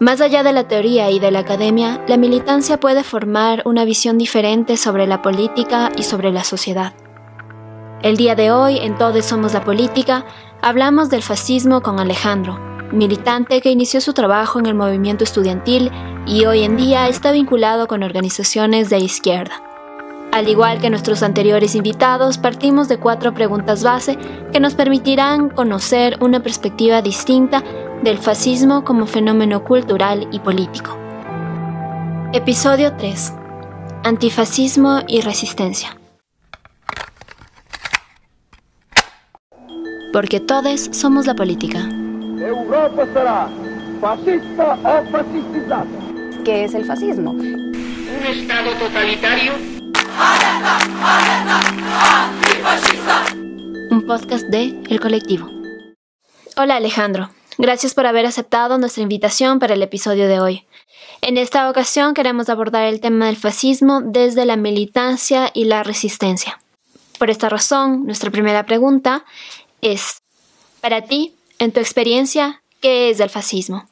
Más allá de la teoría y de la academia, la militancia puede formar una visión diferente sobre la política y sobre la sociedad. El día de hoy, en Todos Somos la Política, hablamos del fascismo con Alejandro, militante que inició su trabajo en el movimiento estudiantil y hoy en día está vinculado con organizaciones de izquierda. Al igual que nuestros anteriores invitados, partimos de cuatro preguntas base que nos permitirán conocer una perspectiva distinta del fascismo como fenómeno cultural y político. Episodio 3. Antifascismo y resistencia. Porque todos somos la política. Europa será fascista o fascistizada. ¿Qué es el fascismo? Un Estado totalitario. Un podcast de El Colectivo. Hola Alejandro. Gracias por haber aceptado nuestra invitación para el episodio de hoy. En esta ocasión queremos abordar el tema del fascismo desde la militancia y la resistencia. Por esta razón, nuestra primera pregunta es, para ti, en tu experiencia, ¿qué es el fascismo?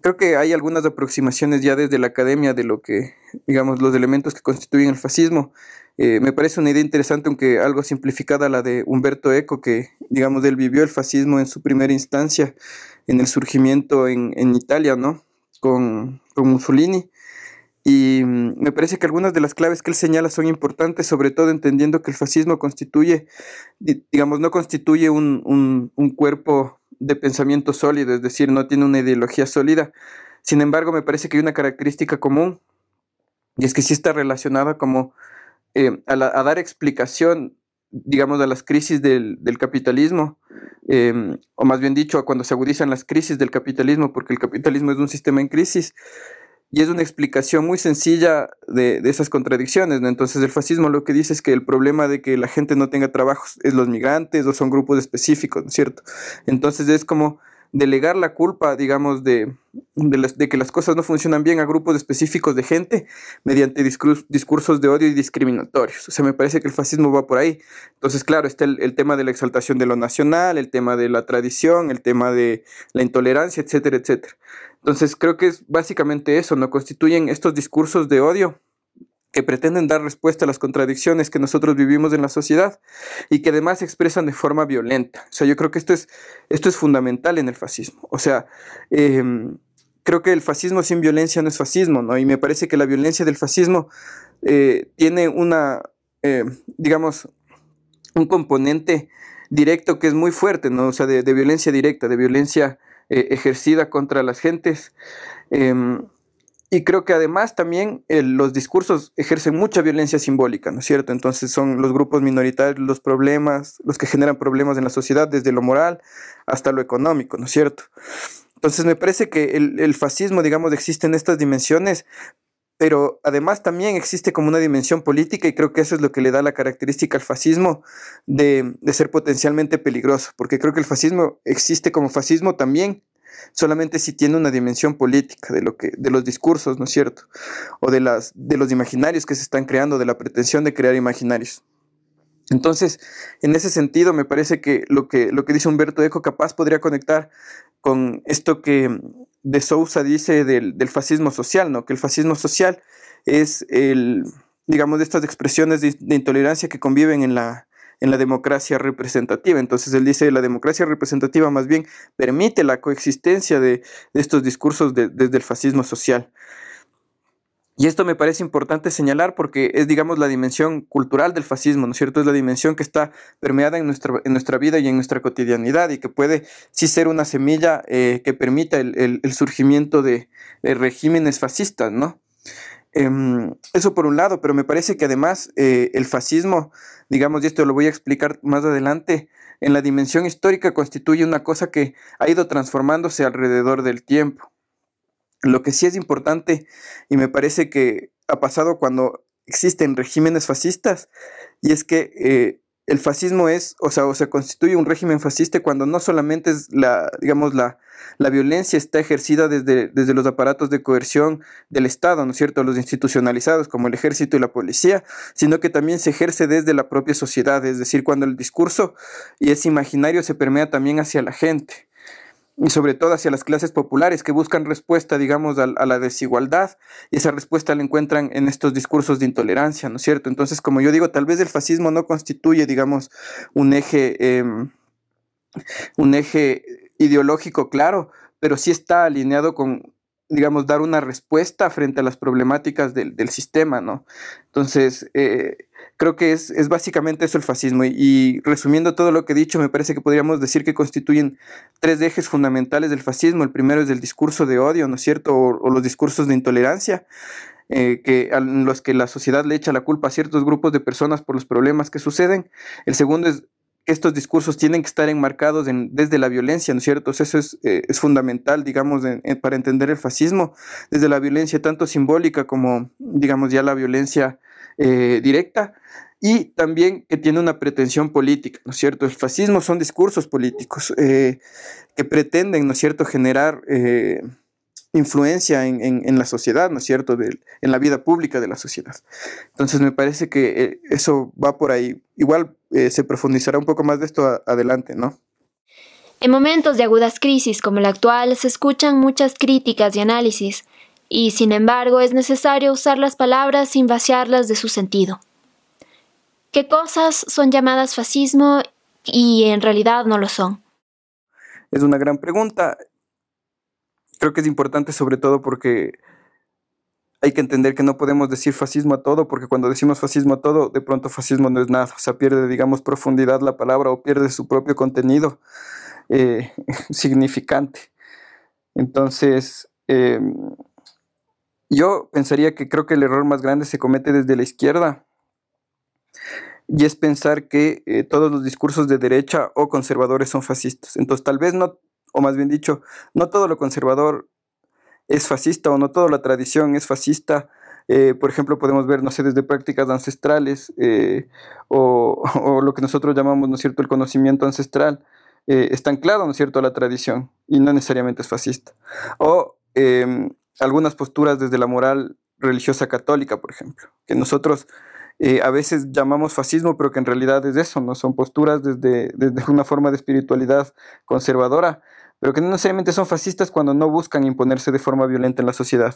Creo que hay algunas aproximaciones ya desde la academia de lo que, digamos, los elementos que constituyen el fascismo. Eh, me parece una idea interesante, aunque algo simplificada, la de Humberto Eco, que, digamos, él vivió el fascismo en su primera instancia, en el surgimiento en, en Italia, ¿no? Con, con Mussolini. Y mm, me parece que algunas de las claves que él señala son importantes, sobre todo entendiendo que el fascismo constituye, digamos, no constituye un, un, un, cuerpo de pensamiento sólido, es decir, no tiene una ideología sólida. Sin embargo, me parece que hay una característica común, y es que sí está relacionada como eh, a, dar explicación, digamos, a las crisis del, capitalismo, eh, o más bien dicho, a cuando se agudizan las crisis del capitalismo, porque el capitalismo es un sistema en crisis, y es una explicación muy sencilla de, esas contradicciones. ¿no? Entonces el fascismo lo que dice es que el problema de que la gente no tenga trabajo es los migrantes o son grupos específicos, ¿no es cierto? Entonces es como delegar la culpa, digamos, de, de, las, de, que las cosas no funcionan bien a grupos específicos de gente mediante discursos, de odio y discriminatorios. O sea, me parece que el fascismo va por ahí. Entonces, claro, está el, el, tema de la exaltación de lo nacional, el tema de la tradición, el tema de la intolerancia, etcétera, etcétera. Entonces, creo que es básicamente eso, ¿no? Constituyen estos discursos de odio que pretenden dar respuesta a las contradicciones que nosotros vivimos en la sociedad y que además se expresan de forma violenta. O sea, yo creo que esto es, esto es fundamental en el fascismo. O sea, eh, creo que el fascismo sin violencia no es fascismo, ¿no? Y me parece que la violencia del fascismo eh, tiene una, eh, digamos, un componente directo que es muy fuerte, ¿no? O sea, de, violencia directa, de violencia eh, ejercida contra las gentes. Y creo que además también eh, los discursos ejercen mucha violencia simbólica, ¿no es cierto? Entonces son los grupos minoritarios los problemas, los que generan problemas en la sociedad, desde lo moral hasta lo económico, ¿no es cierto? Entonces me parece que el, el fascismo, digamos, existe en estas dimensiones, pero además también existe como una dimensión política y creo que eso es lo que le da la característica al fascismo de, de ser potencialmente peligroso, porque creo que el fascismo existe como fascismo también solamente si tiene una dimensión política de, lo que, de los discursos, ¿no es cierto? O de, las, de los imaginarios que se están creando, de la pretensión de crear imaginarios. Entonces, en ese sentido, me parece que lo que, lo que dice Humberto Eco capaz podría conectar con esto que de Sousa dice del, del fascismo social, ¿no? Que el fascismo social es el, digamos, de estas expresiones de, de intolerancia que conviven en la, en la democracia representativa. Entonces él dice, la democracia representativa más bien permite la coexistencia de, estos discursos de, desde el fascismo social. Y esto me parece importante señalar porque es, digamos, la dimensión cultural del fascismo, ¿no es cierto? Es la dimensión que está permeada en nuestra, en nuestra vida y en nuestra cotidianidad y que puede sí ser una semilla eh, que permita el, surgimiento de, regímenes fascistas, ¿no? Eh, eso por un lado, pero me parece que además eh, el fascismo, digamos, y esto lo voy a explicar más adelante, en la dimensión histórica constituye una cosa que ha ido transformándose alrededor del tiempo. Lo que sí es importante y me parece que ha pasado cuando existen regímenes fascistas y es que eh, el fascismo es, o sea, o se constituye un régimen fascista cuando no solamente es la, digamos, la, la violencia está ejercida desde, desde los aparatos de coerción del Estado, ¿no es cierto?, los institucionalizados como el ejército y la policía, sino que también se ejerce desde la propia sociedad, es decir, cuando el discurso y ese imaginario se permea también hacia la gente. Y sobre todo hacia las clases populares que buscan respuesta, digamos, a, la desigualdad y esa respuesta la encuentran en estos discursos de intolerancia, ¿no es cierto? Entonces, como yo digo, tal vez el fascismo no constituye, digamos, un eje, em, un eje ideológico claro, pero sí está alineado con, digamos, dar una respuesta frente a las problemáticas del, sistema, ¿no? Entonces, eh, creo que es, básicamente eso el fascismo. Y, resumiendo todo lo que he dicho, me parece que podríamos decir que constituyen tres ejes fundamentales del fascismo. El primero es el discurso de odio, ¿no es cierto? O, los discursos de intolerancia. Eh, que, en los que la sociedad le echa la culpa a ciertos grupos de personas por los problemas que suceden. El segundo es estos discursos tienen que estar enmarcados desde la violencia, ¿no es cierto? Eso es, eh, fundamental, digamos, para entender el fascismo, desde la violencia tanto simbólica como, digamos, ya la violencia eh, directa, y también que tiene una pretensión política, ¿no es cierto? El fascismo son discursos políticos eh, que pretenden, ¿no es cierto?, generar influencia en, la sociedad, ¿no es cierto?, en la vida pública de la sociedad. Entonces me parece que eh, eso va por ahí. Igual eh, se profundizará un poco más de esto adelante, ¿no? En momentos de agudas crisis como la actual se escuchan muchas críticas y análisis, y sin embargo es necesario usar las palabras sin vaciarlas de su sentido. ¿Qué cosas son llamadas fascismo y en realidad no lo son? Es una gran pregunta creo que es importante sobre todo porque hay que entender que no podemos decir fascismo a todo, porque cuando decimos fascismo a todo, de pronto fascismo no es nada, o sea, pierde, digamos, profundidad la palabra o pierde su propio contenido eh, significante. Entonces, em, yo pensaría que creo que el error más grande se comete desde la izquierda, y es pensar que eh, todos los discursos de derecha o conservadores son fascistas. Entonces, tal vez no o más bien dicho, no todo lo conservador es fascista o no toda la tradición es fascista. Eh, por ejemplo, podemos ver, no sé, desde prácticas ancestrales eh, o, lo que nosotros llamamos, ¿no es cierto?, el conocimiento ancestral, está anclado, ¿no es cierto?, a la tradición y no necesariamente es fascista. O em, algunas posturas desde la moral religiosa católica, por ejemplo, que nosotros a veces llamamos fascismo, pero que en realidad es eso, ¿no? Son posturas desde, desde una forma de espiritualidad conservadora pero que no necesariamente son fascistas cuando no buscan imponerse de forma violenta en la sociedad.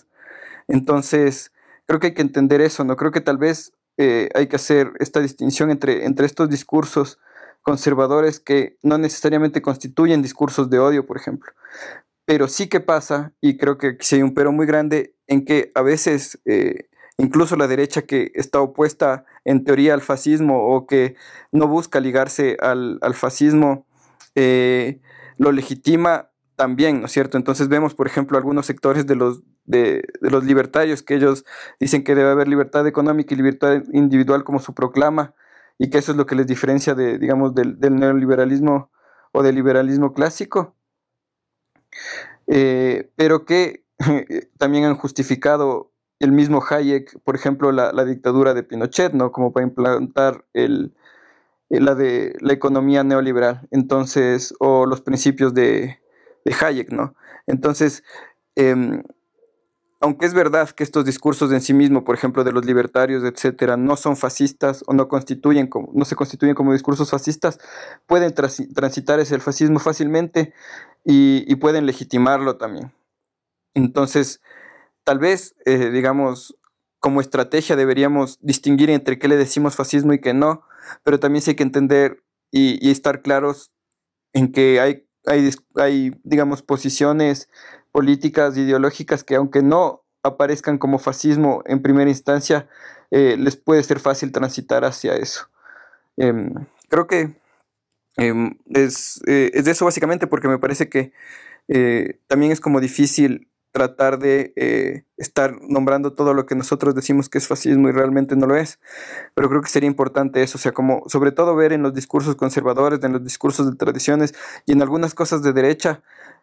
Entonces, creo que hay que entender eso, ¿no? Creo que tal vez eh, hay que hacer esta distinción entre, entre estos discursos conservadores que no necesariamente constituyen discursos de odio, por ejemplo. Pero sí que pasa, y creo que sí hay un pero muy grande, en que a veces eh, incluso la derecha que está opuesta en teoría al fascismo o que no busca ligarse al, fascismo, eh, lo legitima también, ¿no es cierto? Entonces vemos, por ejemplo, algunos sectores de los, de, los libertarios que ellos dicen que debe haber libertad económica y libertad individual como su proclama y que eso es lo que les diferencia de, digamos, del, neoliberalismo o del liberalismo clásico, eh, pero que también han justificado el mismo Hayek, por ejemplo, la, dictadura de Pinochet, ¿no? Como para implantar el, eh, la de la economía neoliberal, entonces, o los principios de, Hayek, ¿no? Entonces, em, aunque es verdad que estos discursos en sí mismos, por ejemplo, de los libertarios, etcétera, no son fascistas o no constituyen como, no se constituyen como discursos fascistas, pueden transitar ese fascismo fácilmente y, pueden legitimarlo también. Entonces, tal vez, eh, digamos, como estrategia deberíamos distinguir entre qué le decimos fascismo y qué no, pero también sí hay que entender y, estar claros en que hay, hay, digamos, posiciones políticas, ideológicas que aunque no aparezcan como fascismo en primera instancia, eh, les puede ser fácil transitar hacia eso. Em, creo que em, es, eh, es, de eso básicamente porque me parece que eh, también es como difícil tratar de eh, estar nombrando todo lo que nosotros decimos que es fascismo y realmente no lo es. Pero creo que sería importante eso, o sea, como sobre todo ver en los discursos conservadores, en los discursos de tradiciones y en algunas cosas de derecha,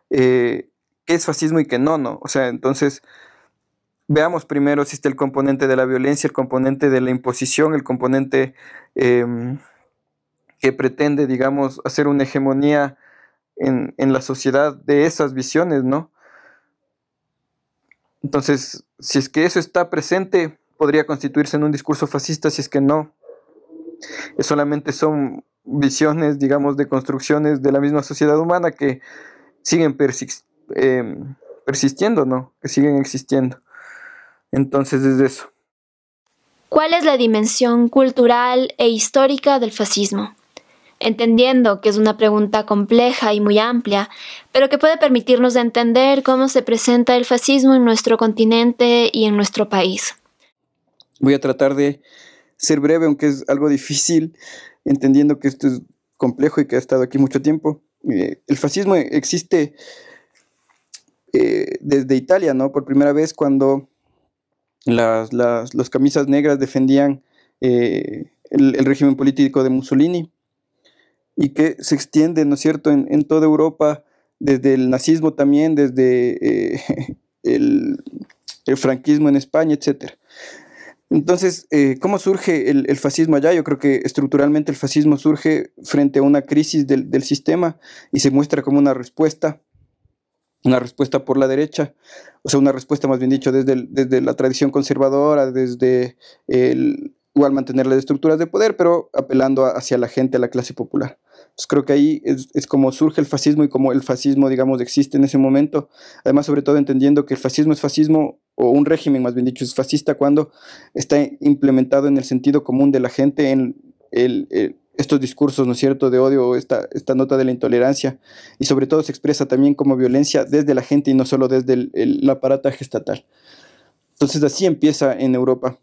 qué es fascismo y qué no, ¿no? O sea, entonces veamos primero si está el componente de la violencia, el componente de la imposición, el componente em, que pretende, digamos, hacer una hegemonía en, en la sociedad de esas visiones, ¿no? Entonces, si es que eso está presente, podría constituirse en un discurso fascista, si es que no. Solamente son visiones, digamos, de construcciones de la misma sociedad humana que siguen em, persistiendo, ¿no? Que siguen existiendo. Entonces es eso. ¿Cuál es la dimensión cultural e histórica del fascismo? Entendiendo que es una pregunta compleja y muy amplia, pero que puede permitirnos entender cómo se presenta el fascismo en nuestro continente y en nuestro país. Voy a tratar de ser breve, aunque es algo difícil, entendiendo que esto es complejo y que ha estado aquí mucho tiempo. Eh, el fascismo existe eh, desde Italia, ¿no? Por primera vez cuando las, camisas negras defendían eh, el, régimen político de Mussolini y que se extiende, ¿no es cierto?, en, toda Europa, desde el nazismo también, desde el, el, franquismo en España, etcétera. Entonces, eh, ¿cómo surge el, fascismo allá? Yo creo que estructuralmente el fascismo surge frente a una crisis del, sistema y se muestra como una respuesta, una respuesta por la derecha, o sea, una respuesta más bien dicho desde, desde la tradición conservadora, desde el, igual mantener las estructuras de poder, pero apelando hacia la gente, a la clase popular. Entonces creo que ahí es, como surge el fascismo y como el fascismo, digamos, existe en ese momento. Además, sobre todo entendiendo que el fascismo es fascismo, o un régimen más bien dicho, es fascista cuando está implementado en el sentido común de la gente, en estos discursos, ¿no es cierto?, de odio, esta, esta nota de la intolerancia, y sobre todo se expresa también como violencia desde la gente y no solo desde el, el aparataje estatal. Entonces así empieza en Europa.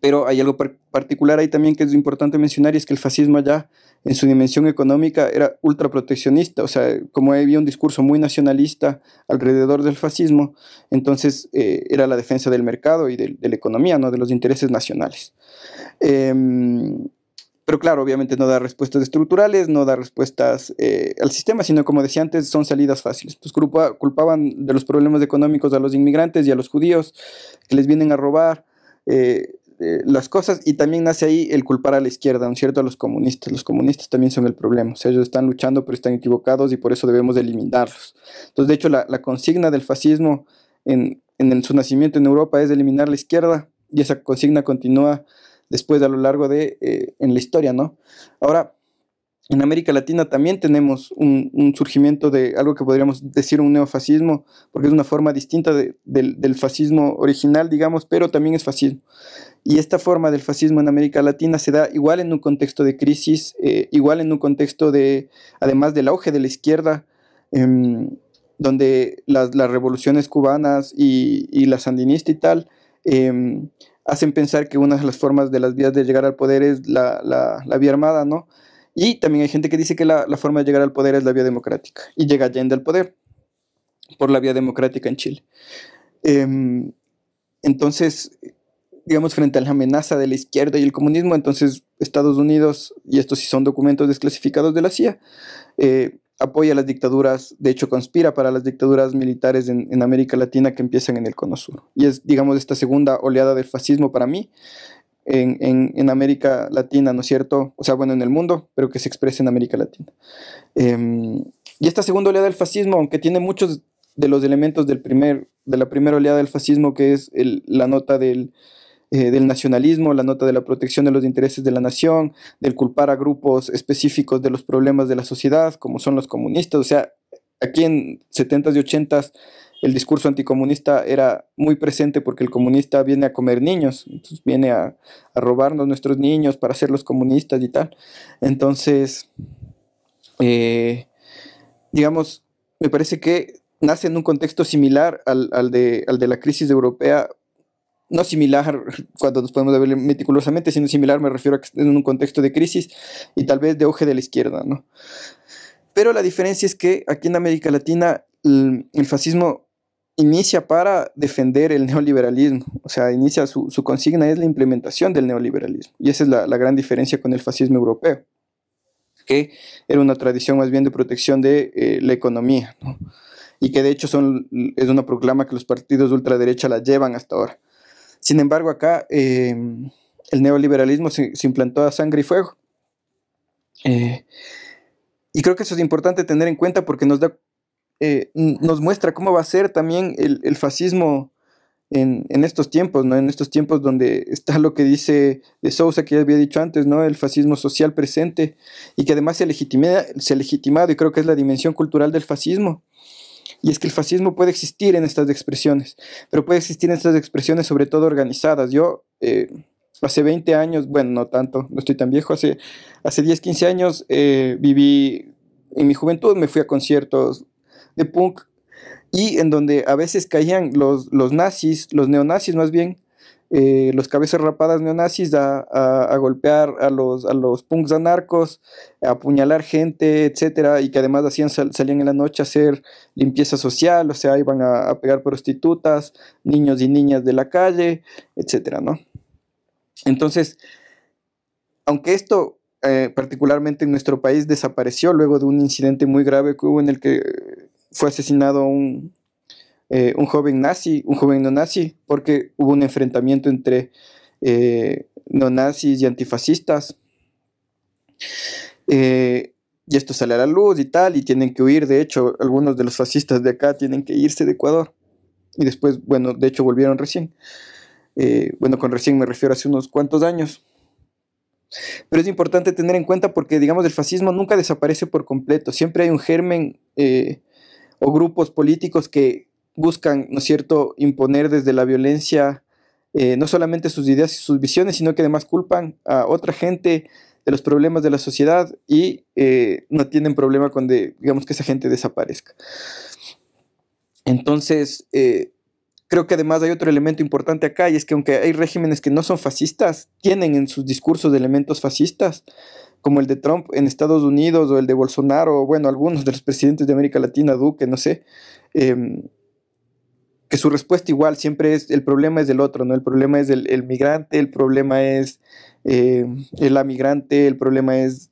Pero hay algo particular ahí también que es importante mencionar y es que el fascismo allá en su dimensión económica era ultraproteccionista, o sea, como había un discurso muy nacionalista alrededor del fascismo, entonces eh, era la defensa del mercado y de, la economía, ¿no? de los intereses nacionales. Em, pero claro, obviamente no da respuestas estructurales, no da respuestas eh, al sistema, sino como decía antes, son salidas fáciles. Entonces culpaban de los problemas económicos a los inmigrantes y a los judíos que les vienen a robar. Eh, eh, las cosas y también nace ahí el culpar a la izquierda, ¿no es cierto? A los comunistas. Los comunistas también son el problema. O ellos están luchando pero están equivocados y por eso debemos eliminarlos. Entonces, de hecho, la, consigna del fascismo en, su nacimiento en Europa es eliminar la izquierda y esa consigna continúa después a lo largo de eh, en la historia, ¿no? Ahora, en América Latina también tenemos un, surgimiento de algo que podríamos decir un neofascismo, porque es una forma distinta del, fascismo original, digamos, pero también es fascismo. Y esta forma del fascismo en América Latina se da igual en un contexto de crisis, eh, igual en un contexto de, además del auge de la izquierda, em, donde las, revoluciones cubanas y, la sandinista y tal em, hacen pensar que una de las formas de las vías de llegar al poder es la, la vía armada, ¿no? Y también hay gente que dice que la, forma de llegar al poder es la vía democrática y llega Allende al poder por la vía democrática en Chile. Em, entonces, digamos, frente a la amenaza de la izquierda y el comunismo, entonces Estados Unidos, y estos sí son documentos desclasificados de la CIA, eh, apoya las dictaduras, de hecho conspira para las dictaduras militares en, en, América Latina que empiezan en el Cono Sur. Y es, digamos, esta segunda oleada del fascismo para mí, en, América Latina, ¿no es cierto? O sea, bueno, en el mundo, pero que se expresa en América Latina. Em, y esta segunda oleada del fascismo, aunque tiene muchos de los elementos del primer, de la primera oleada del fascismo, que es la nota del, eh, del nacionalismo, la nota de la protección de los intereses de la nación, del culpar a grupos específicos de los problemas de la sociedad, como son los comunistas. O sea, aquí en 70s y 80s el discurso anticomunista era muy presente porque el comunista viene a comer niños, entonces viene a, robarnos nuestros niños para hacerlos comunistas y tal. Entonces, eh, digamos, me parece que nace en un contexto similar al, de, al de la crisis europea no similar cuando nos podemos ver meticulosamente, sino similar me refiero a que en un contexto de crisis y tal vez de auge de la izquierda, ¿no? Pero la diferencia es que aquí en América Latina el fascismo inicia para defender el neoliberalismo, o sea, inicia su, consigna es la implementación del neoliberalismo. Y esa es la, gran diferencia con el fascismo europeo, que era una tradición más bien de protección de eh, la economía, y que de hecho son, es una proclama que los partidos de ultraderecha la llevan hasta ahora. Sin embargo, acá em, el neoliberalismo se, implantó a sangre y fuego. Eh, y creo que eso es importante tener en cuenta porque nos da eh, nos muestra cómo va a ser también el, fascismo en, en, estos tiempos, ¿no? En estos tiempos donde está lo que dice de Sousa, que ya había dicho antes, ¿no? El fascismo social presente y que además se, legitima, se legitimado y creo que es la dimensión cultural del fascismo. Y es que el fascismo puede existir en estas expresiones, pero puede existir en estas expresiones sobre todo organizadas. Yo eh, hace 20 años, bueno, no tanto, no estoy tan viejo, hace, hace 10, 15 años eh, viví, en mi juventud me fui a conciertos de punk y en donde a veces caían los, los nazis, los neonazis más bien, eh, los cabezas rapadas neonazis a, a, golpear a los, a los punks anarcos, a apuñalar gente, etcétera, y que además hacían, salían en la noche a hacer limpieza social, o sea, iban a, pegar prostitutas, niños y niñas de la calle, etcétera, ¿no? Entonces, aunque esto eh, particularmente en nuestro país desapareció luego de un incidente muy grave que hubo en el que fue asesinado un, eh, un joven nazi, un joven no nazi, porque hubo un enfrentamiento entre eh, neonazis y antifascistas. Eh, y esto sale a la luz y tal, y tienen que huir. De hecho, algunos de los fascistas de acá tienen que irse de Ecuador. Y después, bueno, de hecho volvieron recién. bueno, con recién me refiero a hace unos cuantos años. Pero es importante tener en cuenta porque, digamos, el fascismo nunca desaparece por completo. Siempre hay un germen o grupos políticos que buscan, ¿no es cierto?, imponer desde la violencia eh, no solamente sus ideas y sus visiones, sino que además culpan a otra gente de los problemas de la sociedad y eh, no tienen problema con, digamos, que esa gente desaparezca. Entonces, eh, creo que además hay otro elemento importante acá y es que aunque hay regímenes que no son fascistas, tienen en sus discursos elementos fascistas, como el de Trump en Estados Unidos o el de Bolsonaro, o bueno, algunos de los presidentes de América Latina, Duque, no sé, em, que su respuesta igual siempre es, el problema es del otro, ¿no? El problema es el, migrante, el problema es eh, el migrante, el problema es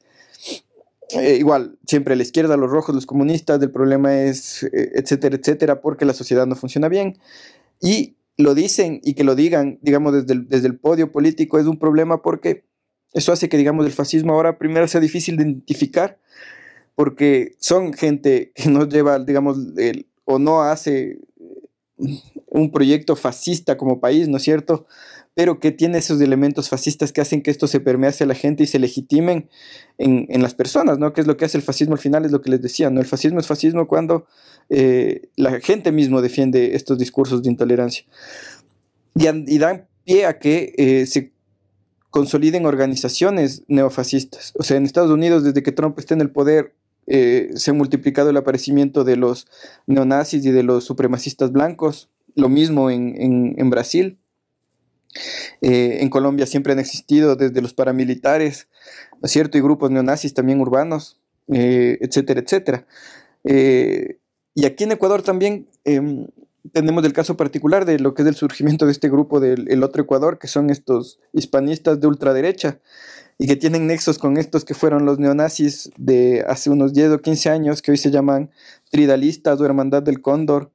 igual, siempre la izquierda, los rojos, los comunistas, el problema es, eh, etcétera, etcétera, porque la sociedad no funciona bien. Y lo dicen y que lo digan, digamos, desde desde el podio político es un problema porque eso hace que, digamos, el fascismo ahora primero sea difícil de identificar, porque son gente que no lleva, digamos, el, o no hace un proyecto fascista como país, ¿no es cierto? Pero que tiene esos elementos fascistas que hacen que esto se permee hacia la gente y se legitimen en, las personas, ¿no? Que es lo que hace el fascismo al final, es lo que les decía, ¿no? El fascismo es fascismo cuando eh, la gente mismo defiende estos discursos de intolerancia. Y, dan pie a que eh, se consoliden organizaciones neofascistas. O sea, en Estados Unidos, desde que Trump está en el poder, eh, se ha multiplicado el aparecimiento de los neonazis y de los supremacistas blancos, lo mismo en, Brasil. Eh, en Colombia siempre han existido desde los paramilitares, ¿no es cierto? Y grupos neonazis también urbanos, eh, etcétera, etcétera. y aquí en Ecuador también em, tenemos el caso particular de lo que es el surgimiento de este grupo del otro Ecuador, que son estos hispanistas de ultraderecha, y que tienen nexos con estos que fueron los neonazis de hace unos 10 o 15 años, que hoy se llaman tridalistas o hermandad del cóndor,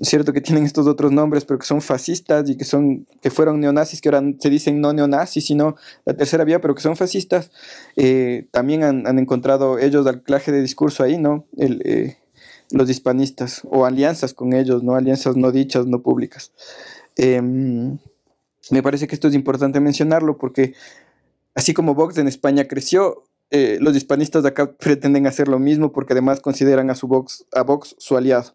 es cierto que tienen estos otros nombres, pero que son fascistas y que, son, que fueron neonazis, que ahora se dicen no neonazis, sino la tercera vía, pero que son fascistas, eh, también han, encontrado ellos anclaje de discurso ahí, ¿no? El, eh, los hispanistas, o alianzas con ellos, ¿no? Alianzas no dichas, no públicas. Em, me parece que esto es importante mencionarlo porque así como Vox en España creció, eh, los hispanistas de acá pretenden hacer lo mismo porque además consideran a su Vox, a Vox su aliado,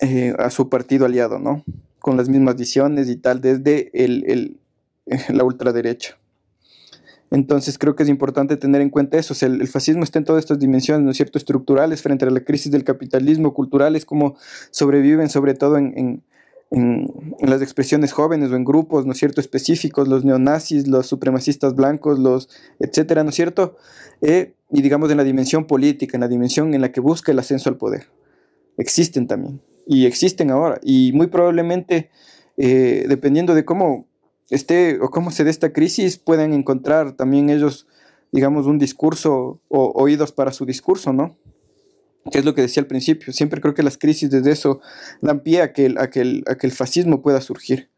eh, a su partido aliado, ¿no? Con las mismas visiones y tal, desde el, la ultraderecha. Entonces creo que es importante tener en cuenta eso. el, fascismo está en todas estas dimensiones, ¿no es cierto?, estructurales frente a la crisis del capitalismo, culturales, como sobreviven sobre todo en, en, las expresiones jóvenes o en grupos, ¿no es cierto?, específicos, los neonazis, los supremacistas blancos, los etcétera, ¿no es cierto? Eh, y digamos en la dimensión política, en la dimensión en la que busca el ascenso al poder. Existen también, y existen ahora, y muy probablemente, eh, dependiendo de cómo esté o cómo se dé esta crisis, pueden encontrar también ellos, digamos, un discurso o oídos para su discurso, ¿no? que es lo que decía al principio. Siempre creo que las crisis desde eso dan pie a que el, a que el, fascismo pueda surgir.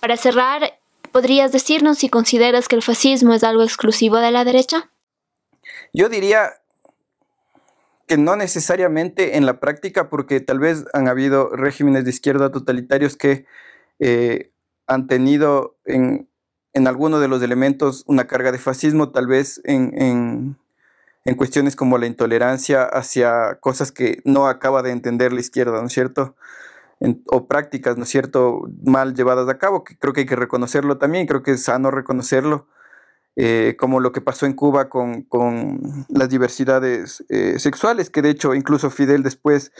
Para cerrar, ¿podrías decirnos si consideras que el fascismo es algo exclusivo de la derecha? Yo diría que no necesariamente en la práctica, porque tal vez han habido regímenes de izquierda totalitarios que eh, han tenido en, en alguno de los elementos una carga de fascismo, tal vez en, en, cuestiones como la intolerancia hacia cosas que no acaba de entender la izquierda, ¿no es cierto? o prácticas, ¿no es cierto?, mal llevadas a cabo, que creo que hay que reconocerlo también, creo que es sano reconocerlo, eh, como lo que pasó en Cuba con, las diversidades eh, sexuales, que de hecho incluso Fidel después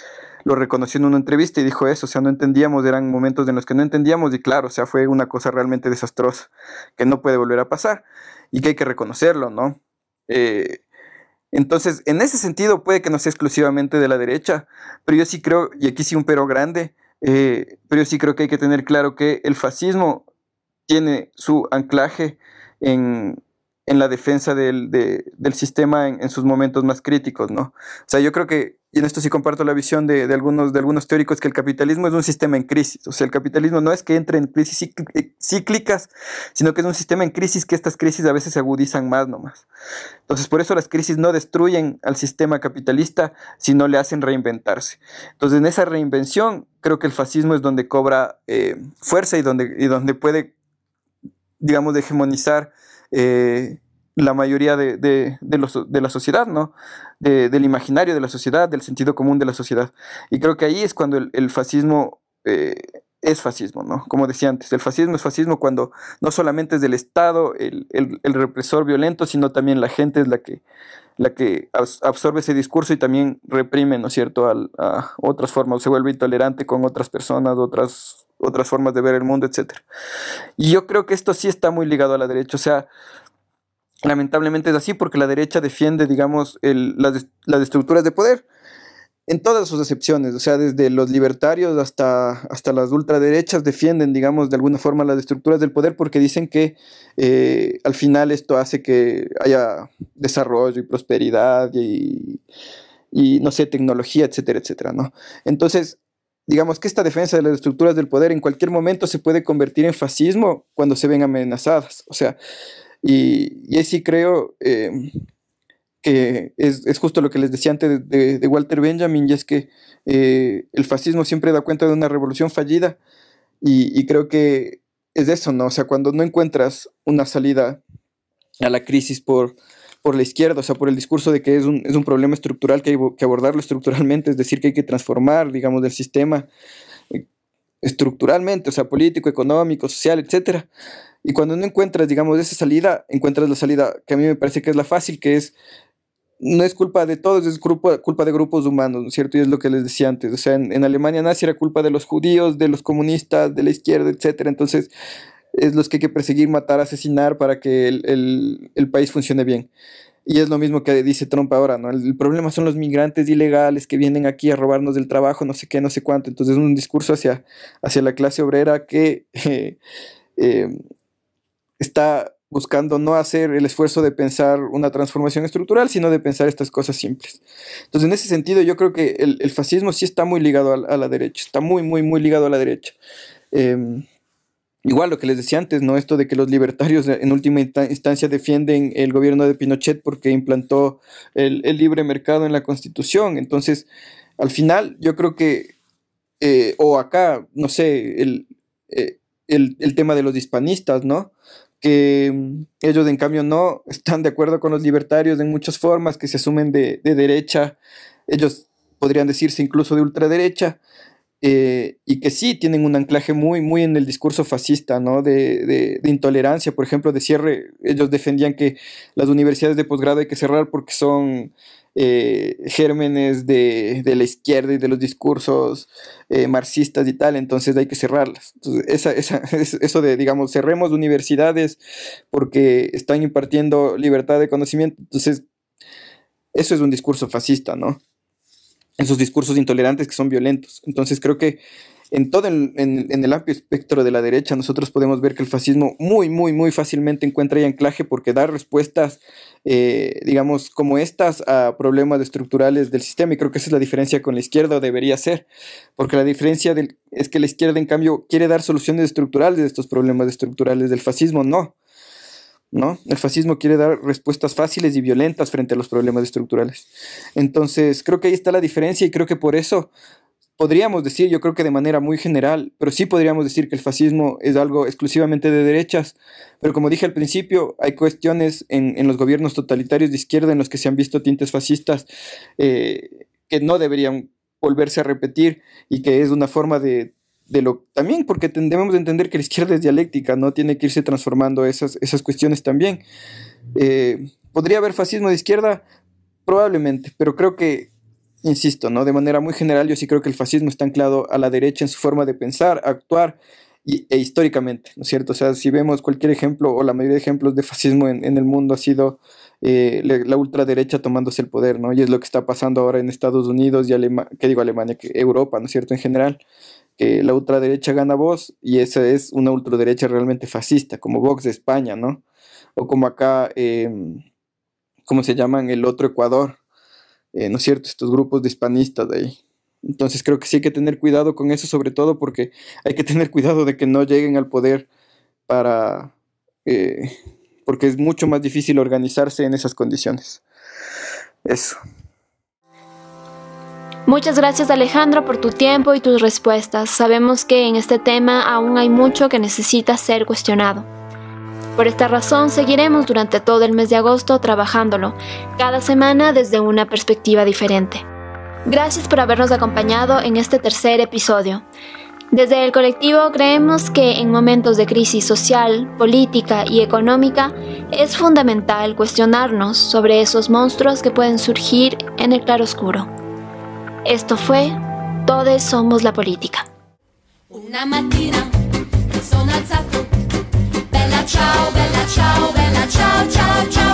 lo reconoció en una entrevista y dijo eso, o sea, no entendíamos, eran momentos en los que no entendíamos y claro, o sea, fue una cosa realmente desastrosa, que no puede volver a pasar y que hay que reconocerlo, ¿no? Eh, entonces, en ese sentido puede que no sea exclusivamente de la derecha, pero yo sí creo, y aquí sí un pero grande, pero yo sí creo que hay que tener claro que el fascismo tiene su anclaje en, en la defensa del, del sistema en, sus momentos más críticos, ¿no? O sea, yo creo que, y en esto sí comparto la visión de, algunos, de algunos teóricos, que el capitalismo es un sistema en crisis. O sea, el capitalismo no es que entre en crisis eh, cíclicas, sino que es un sistema en crisis que estas crisis a veces se agudizan más nomás. Entonces, por eso las crisis no destruyen al sistema capitalista, sino le hacen reinventarse. Entonces, en esa reinvención, creo que el fascismo es donde cobra eh, fuerza y donde, y donde puede, digamos, hegemonizar eh, la mayoría de, de, de, la sociedad, ¿no? del imaginario de la sociedad, del sentido común de la sociedad. Y creo que ahí es cuando el, fascismo eh, es fascismo, ¿no? Como decía antes, el fascismo es fascismo cuando no solamente es del Estado el, el represor violento, sino también la gente es la que, la que absorbe ese discurso y también reprime, ¿no es cierto?, a, otras formas, se vuelve intolerante con otras personas, otras otras formas de ver el mundo, etc. Y yo creo que esto sí está muy ligado a la derecha, o sea, lamentablemente es así porque la derecha defiende, digamos, las, las, estructuras de poder en todas sus excepciones, o sea, desde los libertarios hasta, hasta las ultraderechas defienden, digamos, de alguna forma las estructuras del poder porque dicen que eh, al final esto hace que haya desarrollo y prosperidad y, y, no sé, tecnología, etcétera, etcétera, ¿no? Entonces, digamos que esta defensa de las estructuras del poder en cualquier momento se puede convertir en fascismo cuando se ven amenazadas. O sea, y, y sí creo eh, que es, es, justo lo que les decía antes de, Walter Benjamin, y es que eh, el fascismo siempre da cuenta de una revolución fallida, y, creo que es eso, ¿no? O sea, cuando no encuentras una salida a la crisis por por la izquierda, o sea, por el discurso de que es un, es un problema estructural que hay que abordarlo estructuralmente, es decir, que hay que transformar, digamos, el sistema eh, estructuralmente, o sea, político, económico, social, etc. Y cuando no encuentras, digamos, esa salida, encuentras la salida que a mí me parece que es la fácil, que es, no es culpa de todos, es culpa, culpa de grupos humanos, ¿no es cierto? Y es lo que les decía antes, o sea, en, en Alemania nazi era culpa de los judíos, de los comunistas, de la izquierda, etc. Entonces, es los que hay que perseguir, matar, asesinar para que el, país funcione bien. Y es lo mismo que dice Trump ahora, ¿no? El, problema son los migrantes ilegales que vienen aquí a robarnos del trabajo, no sé qué, no sé cuánto. Entonces es un discurso hacia, hacia la clase obrera que eh, eh, está buscando no hacer el esfuerzo de pensar una transformación estructural, sino de pensar estas cosas simples. Entonces, en ese sentido, yo creo que el, fascismo sí está muy ligado a, la derecha, está muy, muy, muy ligado a la derecha. Em, Igual lo que les decía antes, ¿no? Esto de que los libertarios en última instancia defienden el gobierno de Pinochet porque implantó el, libre mercado en la constitución. Entonces, al final, yo creo que, eh, o acá, no sé, eh, el, el, tema de los hispanistas, ¿no? Mm, ellos, en cambio, no están de acuerdo con los libertarios en muchas formas, que se asumen de, de derecha, ellos podrían decirse incluso de ultraderecha, eh, y que sí tienen un anclaje muy, muy en el discurso fascista, ¿no? De, intolerancia, por ejemplo, de cierre. Ellos defendían que las universidades de posgrado hay que cerrar porque son eh, gérmenes de, de, la izquierda y de los discursos eh, marxistas y tal, entonces hay que cerrarlas. Eso de, digamos, cerremos universidades porque están impartiendo libertad de conocimiento, entonces, eso es un discurso fascista, ¿no? en sus discursos intolerantes que son violentos. Entonces creo que en todo el, en, el amplio espectro de la derecha nosotros podemos ver que el fascismo muy, muy, muy fácilmente encuentra ahí anclaje porque da respuestas, eh, digamos, como estas a problemas estructurales del sistema y creo que esa es la diferencia con la izquierda o debería ser, porque la diferencia del, es que la izquierda en cambio quiere dar soluciones estructurales de estos problemas estructurales del fascismo, no. ¿no? El fascismo quiere dar respuestas fáciles y violentas frente a los problemas estructurales. Entonces, creo que ahí está la diferencia y creo que por eso podríamos decir, yo creo que de manera muy general, pero sí podríamos decir que el fascismo es algo exclusivamente de derechas, pero como dije al principio, hay cuestiones en, los gobiernos totalitarios de izquierda en los que se han visto tintes fascistas eh, que no deberían volverse a repetir y que es una forma de, lo también porque debemos entender que la izquierda es dialéctica, no tiene que irse transformando esas, esas cuestiones también. Eh, ¿Podría haber fascismo de izquierda? Probablemente, pero creo que insisto, ¿no? De manera muy general, yo sí creo que el fascismo está anclado a la derecha en su forma de pensar, actuar y, e históricamente, ¿no es cierto? O sea, si vemos cualquier ejemplo o la mayoría de ejemplos de fascismo en, el mundo ha sido eh, la, ultraderecha tomándose el poder, ¿no? Y es lo que está pasando ahora en Estados Unidos y Alemania, ¿qué digo Alemania? Que Europa, ¿no es cierto? En general, que la ultraderecha gana voz y esa es una ultraderecha realmente fascista, como Vox de España, ¿no? O como acá, em, ¿cómo se llaman? El otro Ecuador, eh, ¿no es cierto?, estos grupos de hispanistas de ahí. Entonces creo que sí hay que tener cuidado con eso, sobre todo porque hay que tener cuidado de que no lleguen al poder para... Eh, porque es mucho más difícil organizarse en esas condiciones. Eso. Muchas gracias Alejandro por tu tiempo y tus respuestas. Sabemos que en este tema aún hay mucho que necesita ser cuestionado. Por esta razón seguiremos durante todo el mes de agosto trabajándolo, cada semana desde una perspectiva diferente. Gracias por habernos acompañado en este tercer episodio. Desde el colectivo creemos que en momentos de crisis social, política y económica es fundamental cuestionarnos sobre esos monstruos que pueden surgir en el claroscuro. Esto fue Todos somos la política. Ciao, bella ciao, ciao, ciao.